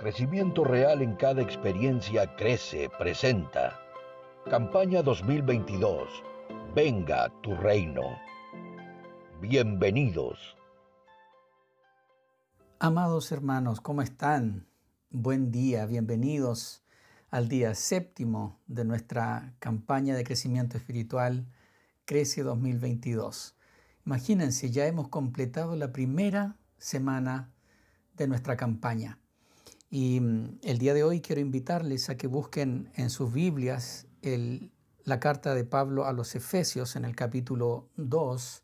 Crecimiento real en cada experiencia crece, presenta. Campaña 2022. Venga tu reino. Bienvenidos. Amados hermanos, ¿cómo están? Buen día, bienvenidos al día séptimo de nuestra campaña de crecimiento espiritual Crece 2022. Imagínense, ya hemos completado la primera semana de nuestra campaña. Y mm, el día de hoy quiero invitarles a que busquen en sus Biblias la carta de Pablo a los Efesios en el capítulo 2,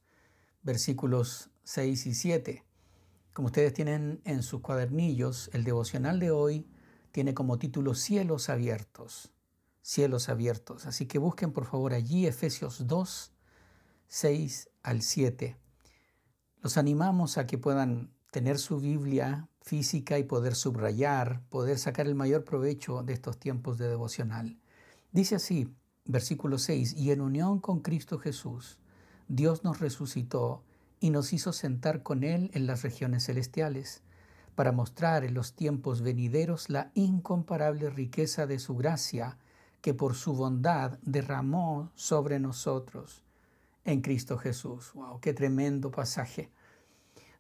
versículos 6 y 7. Como ustedes tienen en sus cuadernillos, el devocional de hoy tiene como título Cielos abiertos. Cielos abiertos. Así que busquen por favor allí Efesios 2, 6 al 7. Los animamos a que puedan tener su Biblia física y poder subrayar, poder sacar el mayor provecho de estos tiempos de devocional. Dice así, versículo 6, y en unión con Cristo Jesús, Dios nos resucitó y nos hizo sentar con Él en las regiones celestiales, para mostrar en los tiempos venideros la incomparable riqueza de su gracia que por su bondad derramó sobre nosotros en Cristo Jesús. ¡Wow! ¡Qué tremendo pasaje!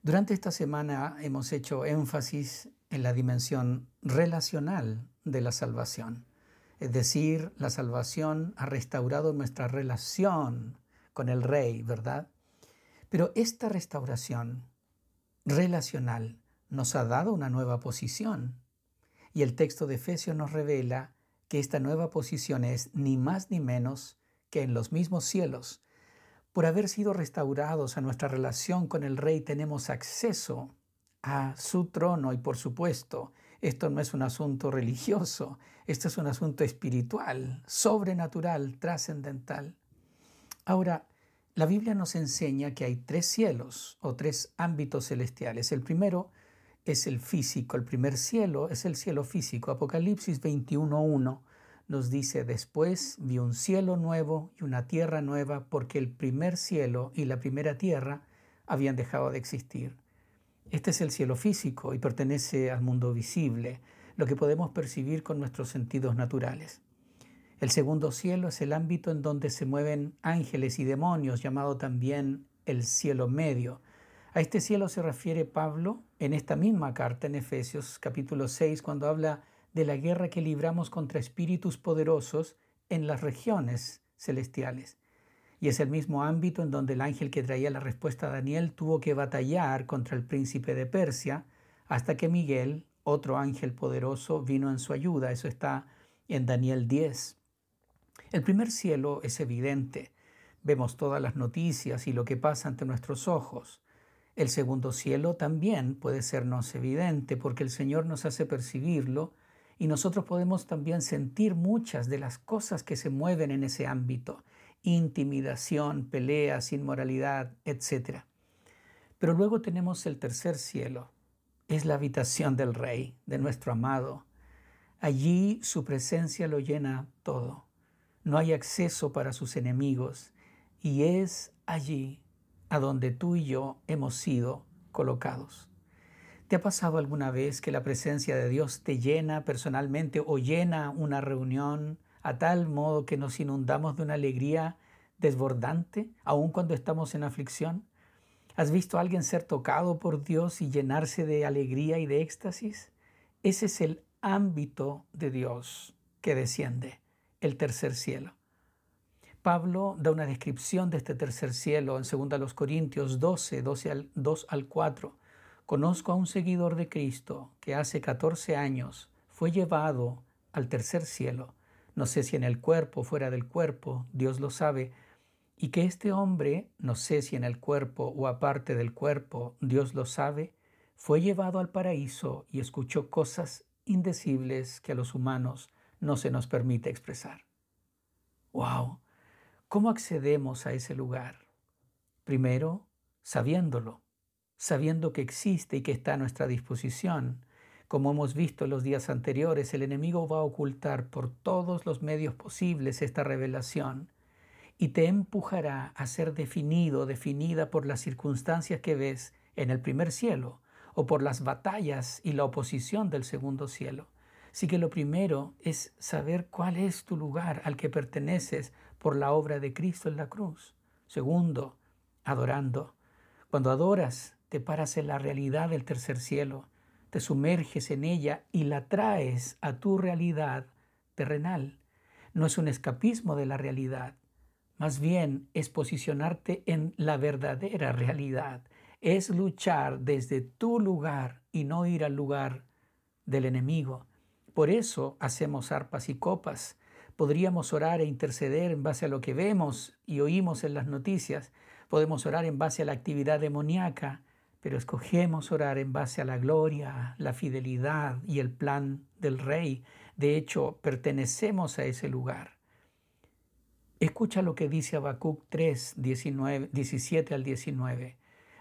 Durante esta semana hemos hecho énfasis en la dimensión relacional de la salvación. Es decir, la salvación ha restaurado nuestra relación con el Rey, ¿verdad? Pero esta restauración relacional nos ha dado una nueva posición. Y el texto de Efesios nos revela que esta nueva posición es ni más ni menos que en los mismos cielos, por haber sido restaurados a nuestra relación con el Rey tenemos acceso a su trono y por supuesto, esto no es un asunto religioso, esto es un asunto espiritual, sobrenatural, trascendental. Ahora, la Biblia nos enseña que hay tres cielos o tres ámbitos celestiales. El primero es el físico, el primer cielo es el cielo físico. Apocalipsis 21.1 nos dice, después vi un cielo nuevo y una tierra nueva porque el primer cielo y la primera tierra habían dejado de existir. Este es el cielo físico y pertenece al mundo visible, lo que podemos percibir con nuestros sentidos naturales. El segundo cielo es el ámbito en donde se mueven ángeles y demonios, llamado también el cielo medio. A este cielo se refiere Pablo en esta misma carta en Efesios capítulo 6 cuando habla de la guerra que libramos contra espíritus poderosos en las regiones celestiales. Y es el mismo ámbito en donde el ángel que traía la respuesta a Daniel tuvo que batallar contra el príncipe de Persia hasta que Miguel, otro ángel poderoso, vino en su ayuda. Eso está en Daniel 10. El primer cielo es evidente. Vemos todas las noticias y lo que pasa ante nuestros ojos. El segundo cielo también puede sernos evidente porque el Señor nos hace percibirlo y nosotros podemos también sentir muchas de las cosas que se mueven en ese ámbito, intimidación, peleas, inmoralidad, etc. Pero luego tenemos el tercer cielo, es la habitación del Rey, de nuestro amado. Allí su presencia lo llena todo. No hay acceso para sus enemigos y es allí a donde tú y yo hemos sido colocados. ¿Te ha pasado alguna vez que la presencia de Dios te llena personalmente o llena una reunión a tal modo que nos inundamos de una alegría desbordante, aun cuando estamos en aflicción? ¿Has visto a alguien ser tocado por Dios y llenarse de alegría y de éxtasis? Ese es el ámbito de Dios que desciende, el tercer cielo. Pablo da una descripción de este tercer cielo en 2 Corintios 12, 12 al, 2 al 4 Conozco a un seguidor de Cristo que hace 14 años fue llevado al tercer cielo, no sé si en el cuerpo o fuera del cuerpo, Dios lo sabe, y que este hombre, no sé si en el cuerpo o aparte del cuerpo, Dios lo sabe, fue llevado al paraíso y escuchó cosas indecibles que a los humanos no se nos permite expresar. ¡Wow! ¿Cómo accedemos a ese lugar? Primero, sabiéndolo sabiendo que existe y que está a nuestra disposición. Como hemos visto en los días anteriores, el enemigo va a ocultar por todos los medios posibles esta revelación y te empujará a ser definido, definida por las circunstancias que ves en el primer cielo o por las batallas y la oposición del segundo cielo. Así que lo primero es saber cuál es tu lugar al que perteneces por la obra de Cristo en la cruz. Segundo, adorando. Cuando adoras, te paras en la realidad del tercer cielo, te sumerges en ella y la traes a tu realidad terrenal. No es un escapismo de la realidad, más bien es posicionarte en la verdadera realidad, es luchar desde tu lugar y no ir al lugar del enemigo. Por eso hacemos arpas y copas. Podríamos orar e interceder en base a lo que vemos y oímos en las noticias. Podemos orar en base a la actividad demoníaca, pero escogemos orar en base a la gloria, la fidelidad y el plan del Rey. De hecho, pertenecemos a ese lugar. Escucha lo que dice Habacuc 3, 17 al 19.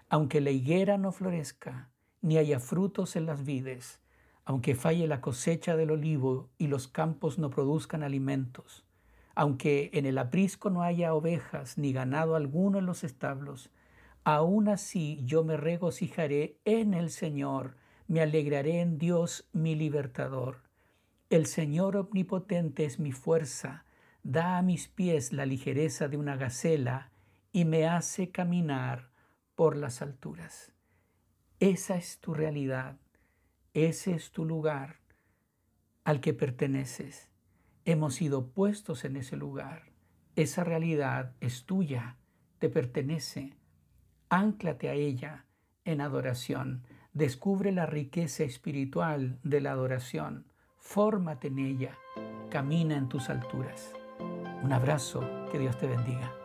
Aunque la higuera no florezca, ni haya frutos en las vides, aunque falle la cosecha del olivo y los campos no produzcan alimentos, aunque en el aprisco no haya ovejas ni ganado alguno en los establos, aún así yo me regocijaré en el Señor, me alegraré en Dios mi libertador. El Señor omnipotente es mi fuerza, da a mis pies la ligereza de una gacela y me hace caminar por las alturas. Esa es tu realidad, ese es tu lugar al que perteneces. Hemos sido puestos en ese lugar. Esa realidad es tuya, te pertenece. Ánclate a ella en adoración. Descubre la riqueza espiritual de la adoración. Fórmate en ella. Camina en tus alturas. Un abrazo, que Dios te bendiga.